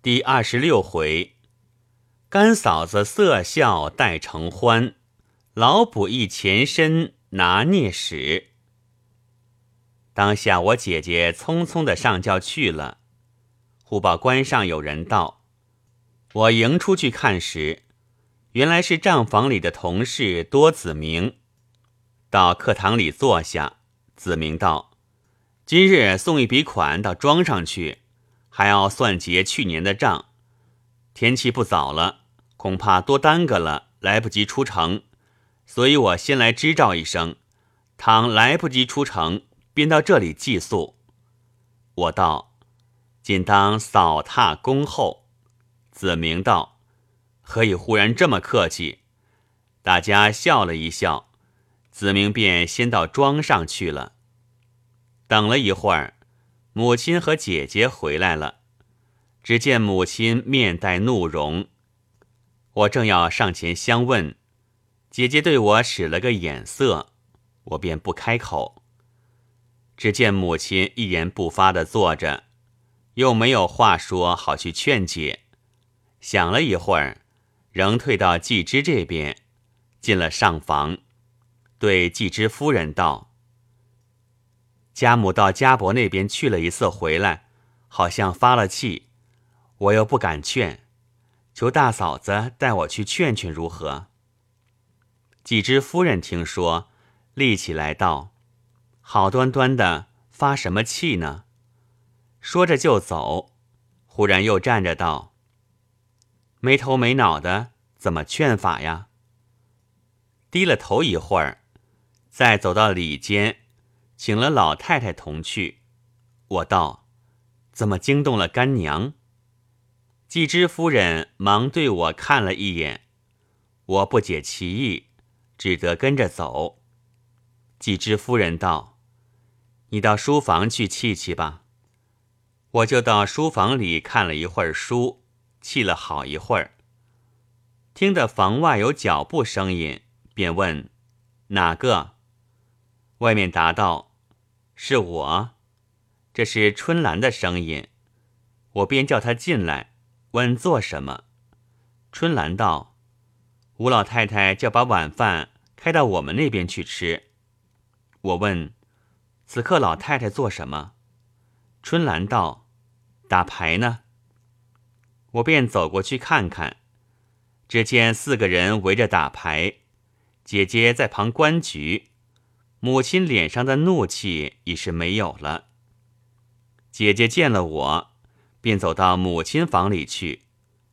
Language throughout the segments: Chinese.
第二十六回，干嫂子色笑待承欢，老卜一前身拿捏使。当下我姐姐匆匆的上轿去了，忽报关上有人到，我迎出去看时，原来是账房里的同事多子明。到课堂里坐下，子明道：“今日送一笔款到庄上去。”还要算结去年的账，天气不早了，恐怕多耽搁了，来不及出城，所以我先来支招一声。倘来不及出城，便到这里寄宿。我道：“仅当扫踏恭候。”子明道：“何以忽然这么客气？”大家笑了一笑，子明便先到庄上去了。等了一会儿。母亲和姐姐回来了，只见母亲面带怒容。我正要上前相问，姐姐对我使了个眼色，我便不开口。只见母亲一言不发的坐着，又没有话说好去劝解。想了一会儿，仍退到季之这边，进了上房，对季之夫人道。家母到家伯那边去了一次，回来好像发了气，我又不敢劝，求大嫂子带我去劝劝如何？季之夫人听说，立起来道：“好端端的发什么气呢？”说着就走，忽然又站着道：“没头没脑的，怎么劝法呀？”低了头一会儿，再走到里间。请了老太太同去，我道：“怎么惊动了干娘？”季之夫人忙对我看了一眼，我不解其意，只得跟着走。季之夫人道：“你到书房去气气吧。”我就到书房里看了一会儿书，气了好一会儿。听得房外有脚步声音，便问：“哪个？”外面答道。是我，这是春兰的声音，我便叫她进来，问做什么。春兰道：“吴老太太叫把晚饭开到我们那边去吃。”我问：“此刻老太太做什么？”春兰道：“打牌呢。”我便走过去看看，只见四个人围着打牌，姐姐在旁观局。母亲脸上的怒气已是没有了。姐姐见了我，便走到母亲房里去，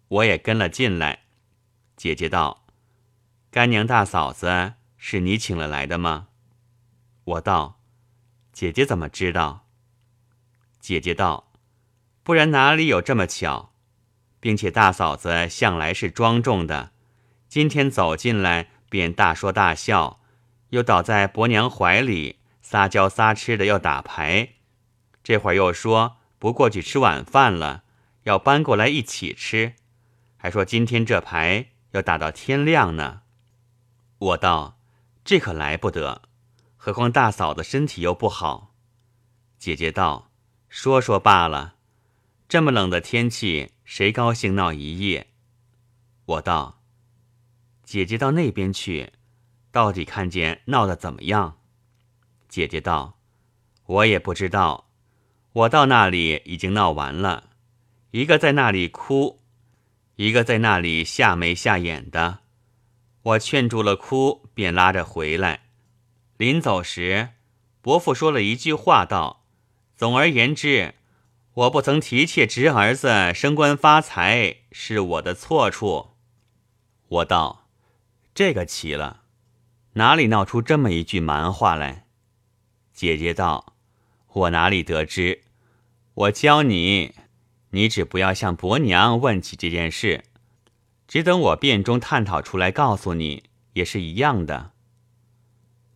我也跟了进来。姐姐道：“干娘大嫂子是你请了来的吗？”我道：“姐姐怎么知道？”姐姐道：“不然哪里有这么巧？并且大嫂子向来是庄重的，今天走进来便大说大笑。”又倒在伯娘怀里撒娇撒痴的要打牌，这会儿又说不过去吃晚饭了，要搬过来一起吃，还说今天这牌要打到天亮呢。我道这可来不得，何况大嫂子身体又不好。姐姐道说说罢了，这么冷的天气，谁高兴闹一夜？我道姐姐到那边去。到底看见闹得怎么样？姐姐道：“我也不知道。我到那里已经闹完了，一个在那里哭，一个在那里下眉下眼的。我劝住了哭，便拉着回来。临走时，伯父说了一句话，道：‘总而言之，我不曾提妾侄儿子升官发财，是我的错处。’我道：‘这个奇了。’”哪里闹出这么一句蛮话来？姐姐道：“我哪里得知？我教你，你只不要向伯娘问起这件事，只等我便中探讨出来告诉你，也是一样的。”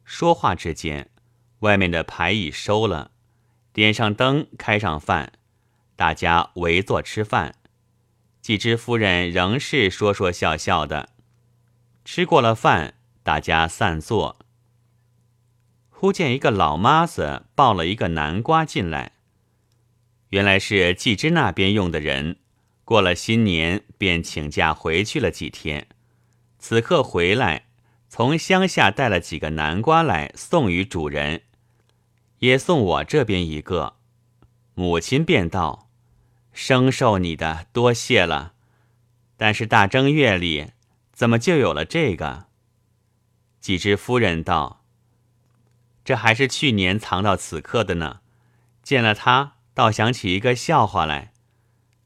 说话之间，外面的牌已收了，点上灯，开上饭，大家围坐吃饭。季之夫人仍是说说笑笑的，吃过了饭。大家散坐，忽见一个老妈子抱了一个南瓜进来，原来是季之那边用的人，过了新年，便请假回去了几天。此刻回来，从乡下带了几个南瓜来送与主人，也送我这边一个。母亲便道：“生受你的，多谢了。但是大正月里，怎么就有了这个？”几只夫人道：“这还是去年藏到此刻的呢。见了他，倒想起一个笑话来。”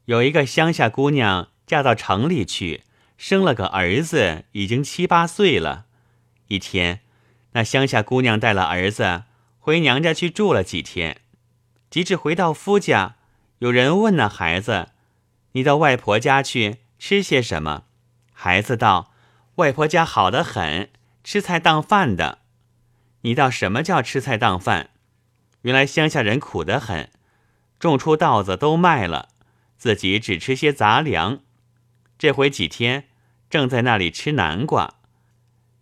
有一个乡下姑娘嫁到城里去，生了个儿子，已经七八岁了。一天，那乡下姑娘带了儿子回娘家去住了几天，及至回到夫家，有人问那孩子：“你到外婆家去吃些什么？”孩子道：“外婆家好得很，吃菜当饭的。”你道什么叫吃菜当饭？原来乡下人苦得很，种出稻子都卖了。自己只吃些杂粮，这回几天正在那里吃南瓜，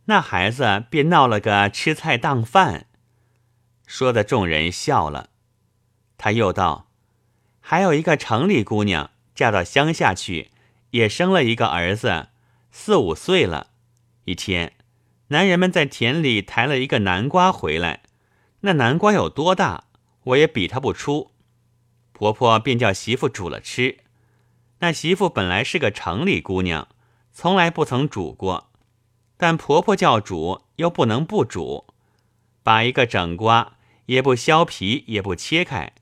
那孩子便闹了个吃菜当饭，说的众人笑了。他又道：“还有一个城里姑娘嫁到乡下去，也生了一个儿子，四五岁了。一天，男人们在田里抬了一个南瓜回来，那南瓜有多大，我也比他不出。”婆婆便叫媳妇煮了吃。那媳妇本来是个城里姑娘，从来不曾煮过，但婆婆叫煮，又不能不煮。把一个整瓜也不削皮，也不切开，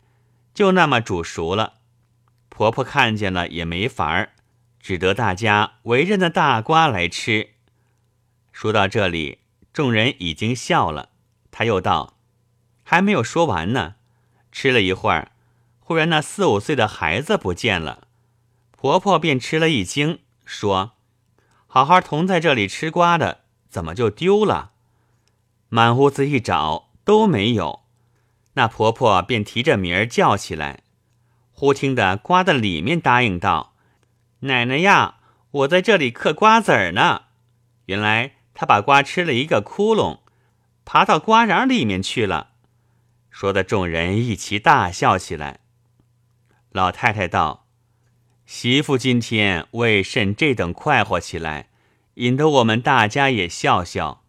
就那么煮熟了。婆婆看见了也没法儿，只得大家围着那大瓜来吃。说到这里，众人已经笑了。他又道：“还没有说完呢。”吃了一会儿。忽然，那四五岁的孩子不见了，婆婆便吃了一惊，说：“好好同在这里吃瓜的，怎么就丢了？”满屋子一找都没有，那婆婆便提着名儿叫起来。忽听得瓜的里面答应道：“奶奶呀，我在这里嗑瓜子儿呢。”原来她把瓜吃了一个窟窿，爬到瓜瓤里面去了。说的众人一齐大笑起来。老太太道：“媳妇今天为甚这等快活起来，引得我们大家也笑笑。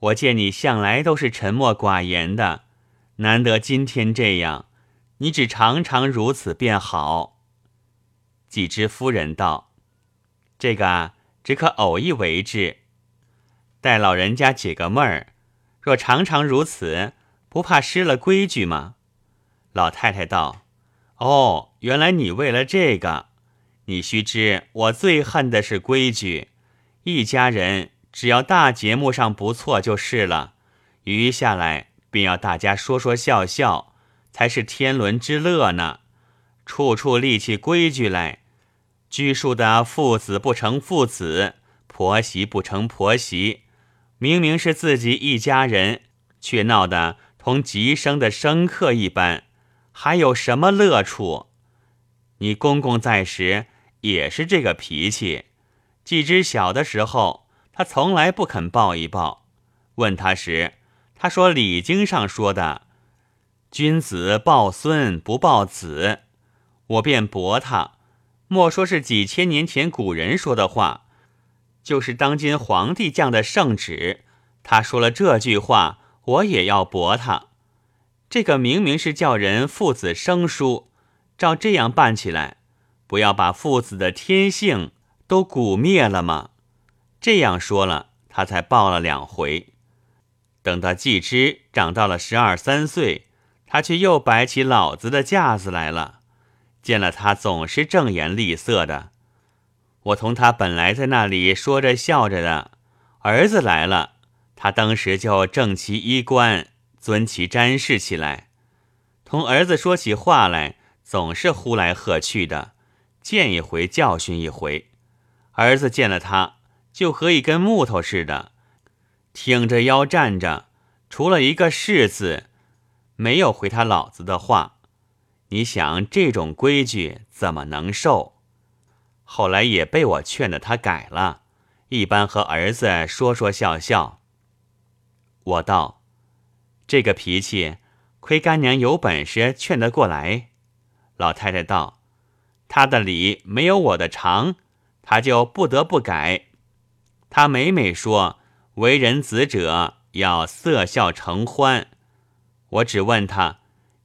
我见你向来都是沉默寡言的，难得今天这样，你只常常如此便好。”几只夫人道：“这个只可偶一为之，待老人家解个闷儿。若常常如此，不怕失了规矩吗？”老太太道。哦，原来你为了这个，你须知我最恨的是规矩。一家人只要大节目上不错就是了，余下来便要大家说说笑笑，才是天伦之乐呢。处处立起规矩来，拘束的父子不成父子，婆媳不成婆媳，明明是自己一家人，却闹得同极生的生客一般。还有什么乐处？你公公在时也是这个脾气。季之小的时候，他从来不肯抱一抱。问他时，他说《礼经》上说的“君子抱孙不抱子”，我便驳他。莫说是几千年前古人说的话，就是当今皇帝降的圣旨，他说了这句话，我也要驳他。这个明明是叫人父子生疏，照这样办起来，不要把父子的天性都蛊灭了吗？这样说了，他才抱了两回。等到季之长到了十二三岁，他却又摆起老子的架子来了。见了他总是正颜厉色的。我同他本来在那里说着笑着的，儿子来了，他当时就正其衣冠。尊其瞻视起来，同儿子说起话来，总是呼来喝去的，见一回教训一回。儿子见了他，就和一根木头似的，挺着腰站着，除了一个“是”字，没有回他老子的话。你想这种规矩怎么能受？后来也被我劝得他改了，一般和儿子说说笑笑。我道。这个脾气，亏干娘有本事劝得过来。老太太道：“他的理没有我的长，他就不得不改。他每每说为人子者要色笑承欢，我只问他：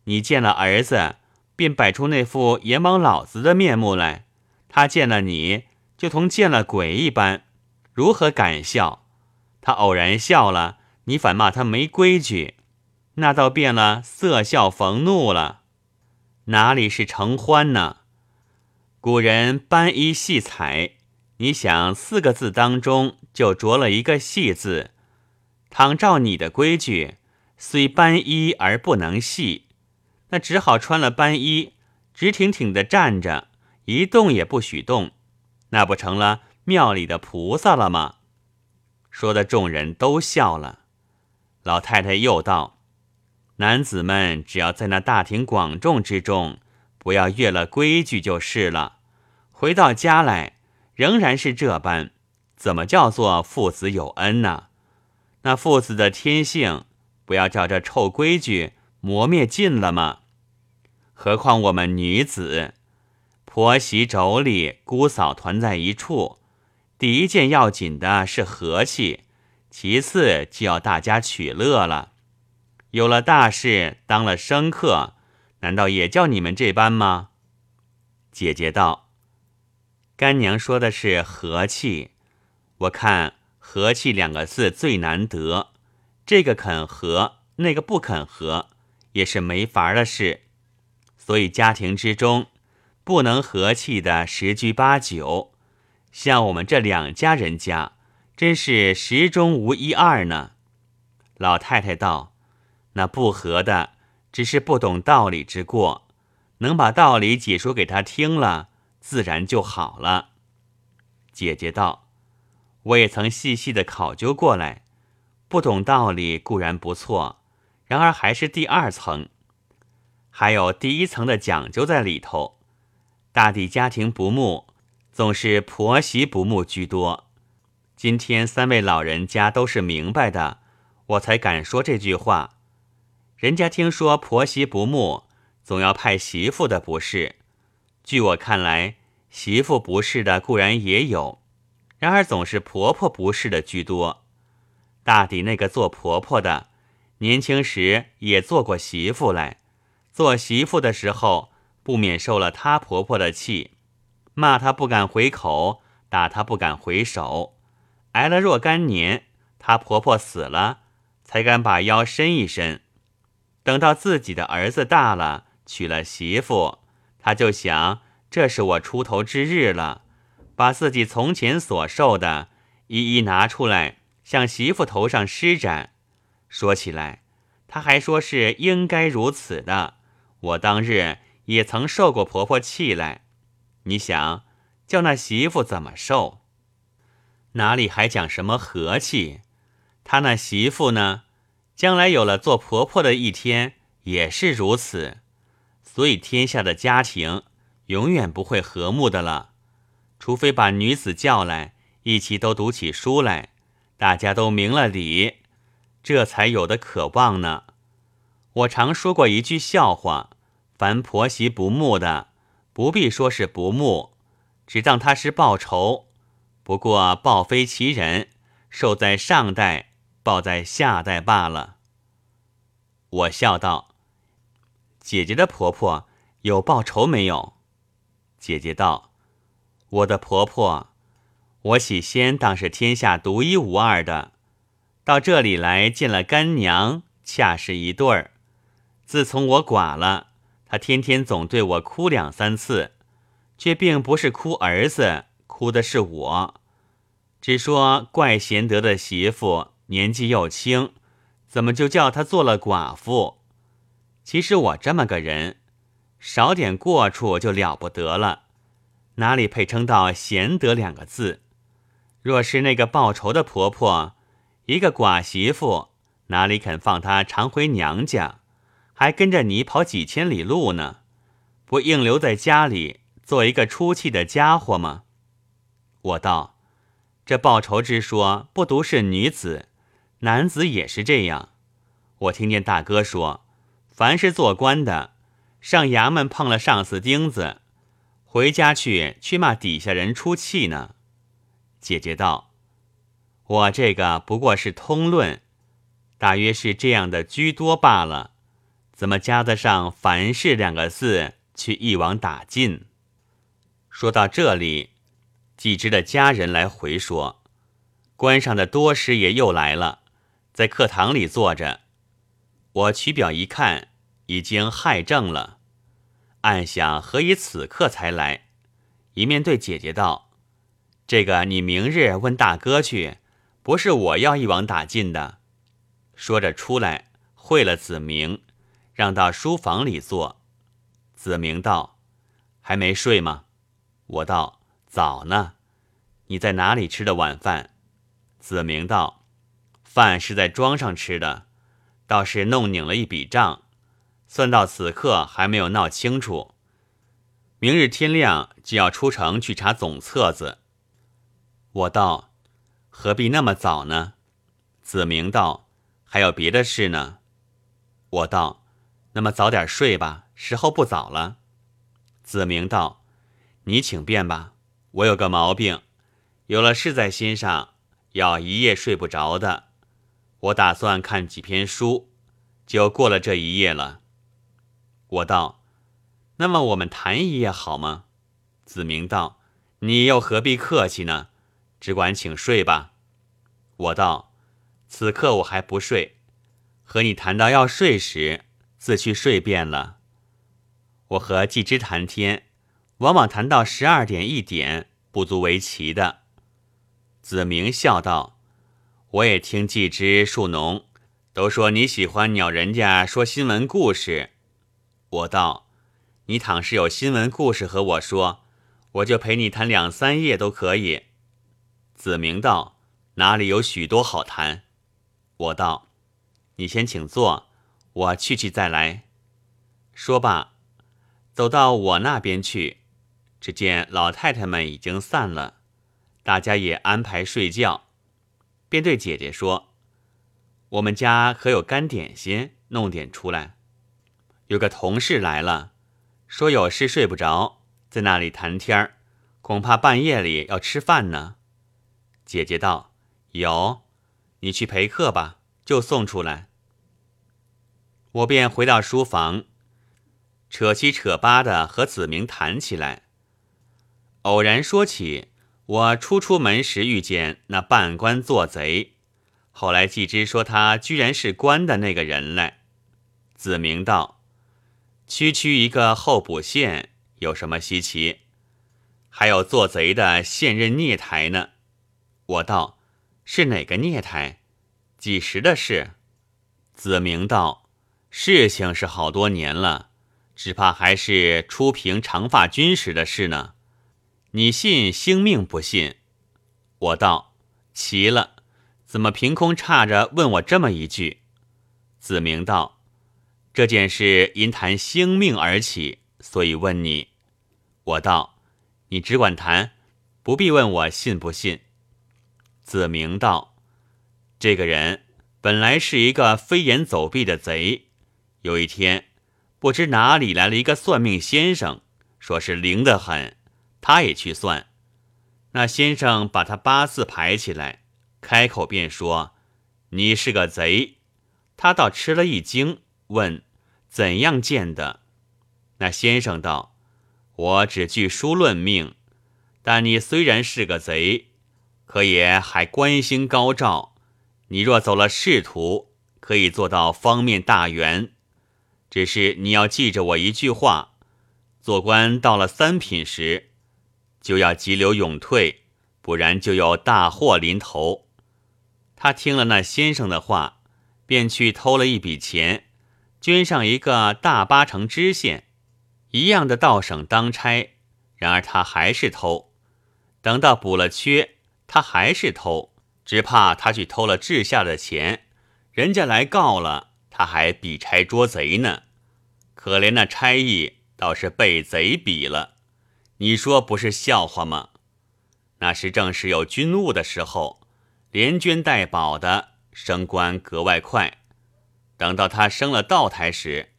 你见了儿子，便摆出那副阎王老子的面目来；他见了你，就同见了鬼一般，如何敢笑？他偶然笑了，你反骂他没规矩，那倒变了色笑逢怒了。哪里是承欢呢？古人斑衣戏彩，你想四个字当中就着了一个“戏”字。倘照你的规矩，虽斑衣而不能戏，那只好穿了斑衣，直挺挺的站着，一动也不许动，那不成了庙里的菩萨了吗？说的众人都笑了。老太太又道。男子们只要在那大庭广众之中，不要越了规矩就是了。回到家来，仍然是这般，怎么叫做父子有恩呢？那父子的天性，不要照这臭规矩磨灭尽了吗？何况我们女子，婆媳妯娌、姑嫂团在一处，第一件要紧的是和气，其次就要大家取乐了。有了大事，当了生客，难道也叫你们这般吗？姐姐道：“干娘说的是和气，我看和气两个字最难得，这个肯和，那个不肯和，也是没法的事。所以家庭之中不能和气的十居八九，像我们这两家人家，真是十中无一二呢。”老太太道。那不和的，只是不懂道理之过，能把道理解说给他听了，自然就好了。姐姐道：“我也曾细细的考究过来，不懂道理固然不错，然而还是第二层，还有第一层的讲究在里头。大抵家庭不睦，总是婆媳不睦居多。今天三位老人家都是明白的，我才敢说这句话。”人家听说婆媳不睦，总要派媳妇的不是。据我看来，媳妇不是的固然也有，然而总是婆婆不是的居多。大抵那个做婆婆的，年轻时也做过媳妇来，做媳妇的时候不免受了她婆婆的气，骂她不敢回口，打她不敢回手，挨了若干年，她婆婆死了，才敢把腰伸一伸。等到自己的儿子大了，娶了媳妇，他就想这是我出头之日了，把自己从前所受的，一一拿出来向媳妇头上施展。说起来，他还说是应该如此的。我当日也曾受过婆婆气来，你想叫那媳妇怎么受？哪里还讲什么和气？他那媳妇呢？将来有了做婆婆的一天，也是如此，所以天下的家庭永远不会和睦的了，除非把女子叫来，一起都读起书来，大家都明了理，这才有的渴望呢。我常说过一句笑话：凡婆媳不睦的，不必说是不睦，只当他是报仇。不过报非其人，受在上代。报在下代罢了。我笑道：“姐姐的婆婆有报仇没有？”姐姐道：“我的婆婆，我起先当是天下独一无二的，到这里来见了干娘，恰是一对儿。自从我寡了，她天天总对我哭两三次，却并不是哭儿子，哭的是我，只说怪贤德的媳妇。”年纪又轻，怎么就叫她做了寡妇？其实我这么个人，少点过处就了不得了，哪里配称到贤德两个字？若是那个报仇的婆婆，一个寡媳妇，哪里肯放她常回娘家，还跟着你跑几千里路呢？不硬留在家里做一个出气的家伙吗？我道，这报仇之说，不独是女子。男子也是这样，我听见大哥说，凡是做官的，上衙门碰了上司钉子，回家去，去骂底下人出气呢。姐姐道：“我这个不过是通论，大约是这样的居多罢了，怎么加得上‘凡事’两个字去一网打尽？”说到这里，季之的家人来回说，关上的多师爷又来了，在课堂里坐着。我取表一看，已经害正了。暗想何以此刻才来？一面对姐姐道：“这个你明日问大哥去，不是我要一网打尽的。”说着出来会了子明，让到书房里坐。子明道：“还没睡吗？”我道：“早呢。”你在哪里吃的晚饭？子明道：“饭是在庄上吃的，倒是弄拧了一笔账。”算到此刻还没有闹清楚，明日天亮就要出城去查总册子。我道：“何必那么早呢？”子明道：“还有别的事呢。”我道：“那么早点睡吧，时候不早了。”子明道：“你请便吧，我有个毛病，有了事在心上，要一夜睡不着的。我打算看几篇书，就过了这一夜了。”我道：“那么我们谈一夜好吗？”子明道：“你又何必客气呢？只管请睡吧。”我道：“此刻我还不睡，和你谈到要睡时，自去睡便了。”我和季之谈天，往往谈到十二点一点，不足为奇的。子明笑道：“我也听季之、树农都说你喜欢鸟人家说新闻故事。”我道：“你倘是有新闻故事和我说，我就陪你谈两三夜都可以。”子明道：“哪里有许多好谈？”我道：“你先请坐，我去去再来。”说罢，走到我那边去，只见老太太们已经散了，大家也安排睡觉，便对姐姐说：“我们家可有干点心，弄点出来。”有个同事来了，说有事睡不着，在那里谈天儿，恐怕半夜里要吃饭呢。姐姐道：“有，你去陪客吧，就送出来。”我便回到书房，扯七扯八的和子明谈起来。偶然说起我初出门时遇见那半官做贼，后来季之说他居然是官的那个人来。子明道。区区一个候补县有什么稀奇？还有做贼的现任孽台呢。我道是哪个孽台？几时的事？子明道事情是好多年了，只怕还是初平长发军时的事呢。你信星命不信？我道奇了，怎么凭空差着问我这么一句？子明道。这件事因谈星命而起，所以问你。我道：“你只管谈，不必问我信不信。”子明道：“这个人本来是一个飞檐走壁的贼，有一天不知哪里来了一个算命先生，说是灵得很，他也去算。那先生把他八字排起来，开口便说：‘你是个贼。’他倒吃了一惊。”问怎样见的？那先生道：“我只据书论命，但你虽然是个贼，可也还官星高照。你若走了仕途，可以做到方面大员。只是你要记着我一句话：做官到了三品时，就要急流勇退，不然就有大祸临头。”他听了那先生的话，便去偷了一笔钱。捐上一个大八成知县，一样的到省当差，然而他还是偷。等到补了缺，他还是偷，只怕他去偷了治下的钱，人家来告了，他还比差捉贼呢。可怜那差役倒是被贼比了，你说不是笑话吗？那时正是有军务的时候，连捐带保的，升官格外快。等到他升了道台时，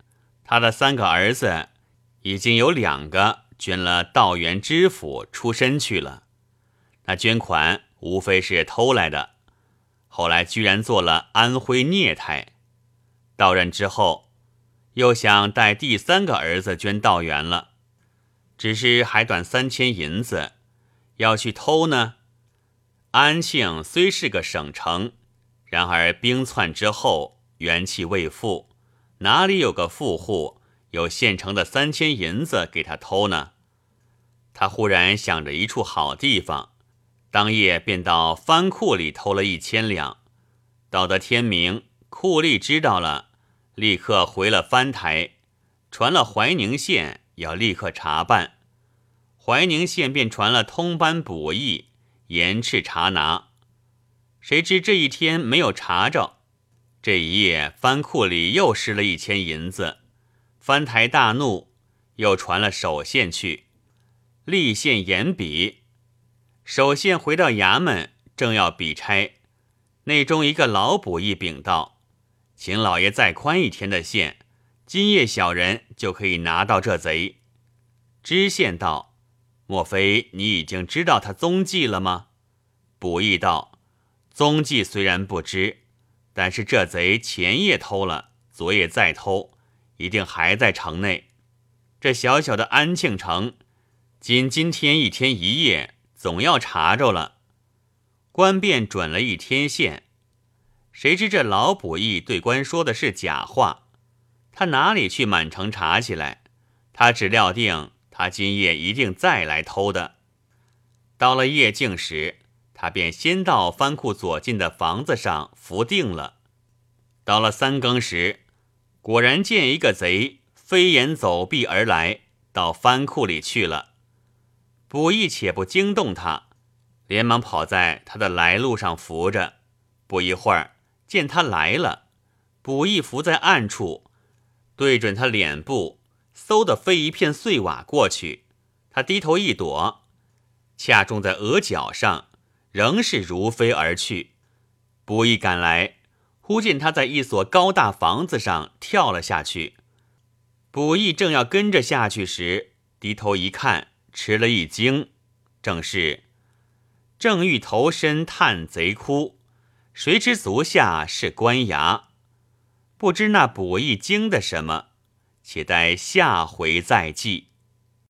他的三个儿子已经有两个捐了道元知府出身去了。那捐款无非是偷来的，后来居然做了安徽孽台。到任之后，又想带第三个儿子捐道元了，只是还短三千银子，要去偷呢。安庆虽是个省城，然而兵窜之后元气未复，哪里有个富户有现成的三千银子给他偷呢？他忽然想着一处好地方。当夜便到藩库里偷了一千两，到得天明，库吏知道了，立刻回了藩台，传了怀宁县，要立刻查办。怀宁县便传了通班捕役，严斥查拿。谁知这一天没有查着，这一夜藩库里又失了一千银子，藩台大怒，又传了首县去，立县严笔。首县回到衙门，正要比差，内中一个老捕役禀道：“请老爷再宽一天的线，今夜小人就可以拿到这贼。”知县道：“莫非你已经知道他踪迹了吗？”捕役道：“踪迹虽然不知，但是这贼前夜偷了，昨夜再偷，一定还在城内。这小小的安庆城，仅今天一天一夜。”总要查着了，官便准了一天线。谁知这老捕役对官说的是假话，他哪里去满城查起来？他只料定他今夜一定再来偷的。到了夜静时，他便先到藩库左近的房子上伏定了。到了三更时，果然见一个贼飞檐走壁而来，到藩库里去了。捕役且不惊动他，连忙跑在他的来路上扶着。不一会儿，见他来了，捕役伏在暗处，对准他脸部，嗖的飞一片碎瓦过去。他低头一躲，恰中在额角上，仍是如飞而去。捕役赶来，忽见他在一所高大房子上跳了下去。捕役正要跟着下去时，低头一看。吃了一惊，正是正欲投身探贼窟，谁知足下是官衙，不知那卜易经的什么，且待下回再记。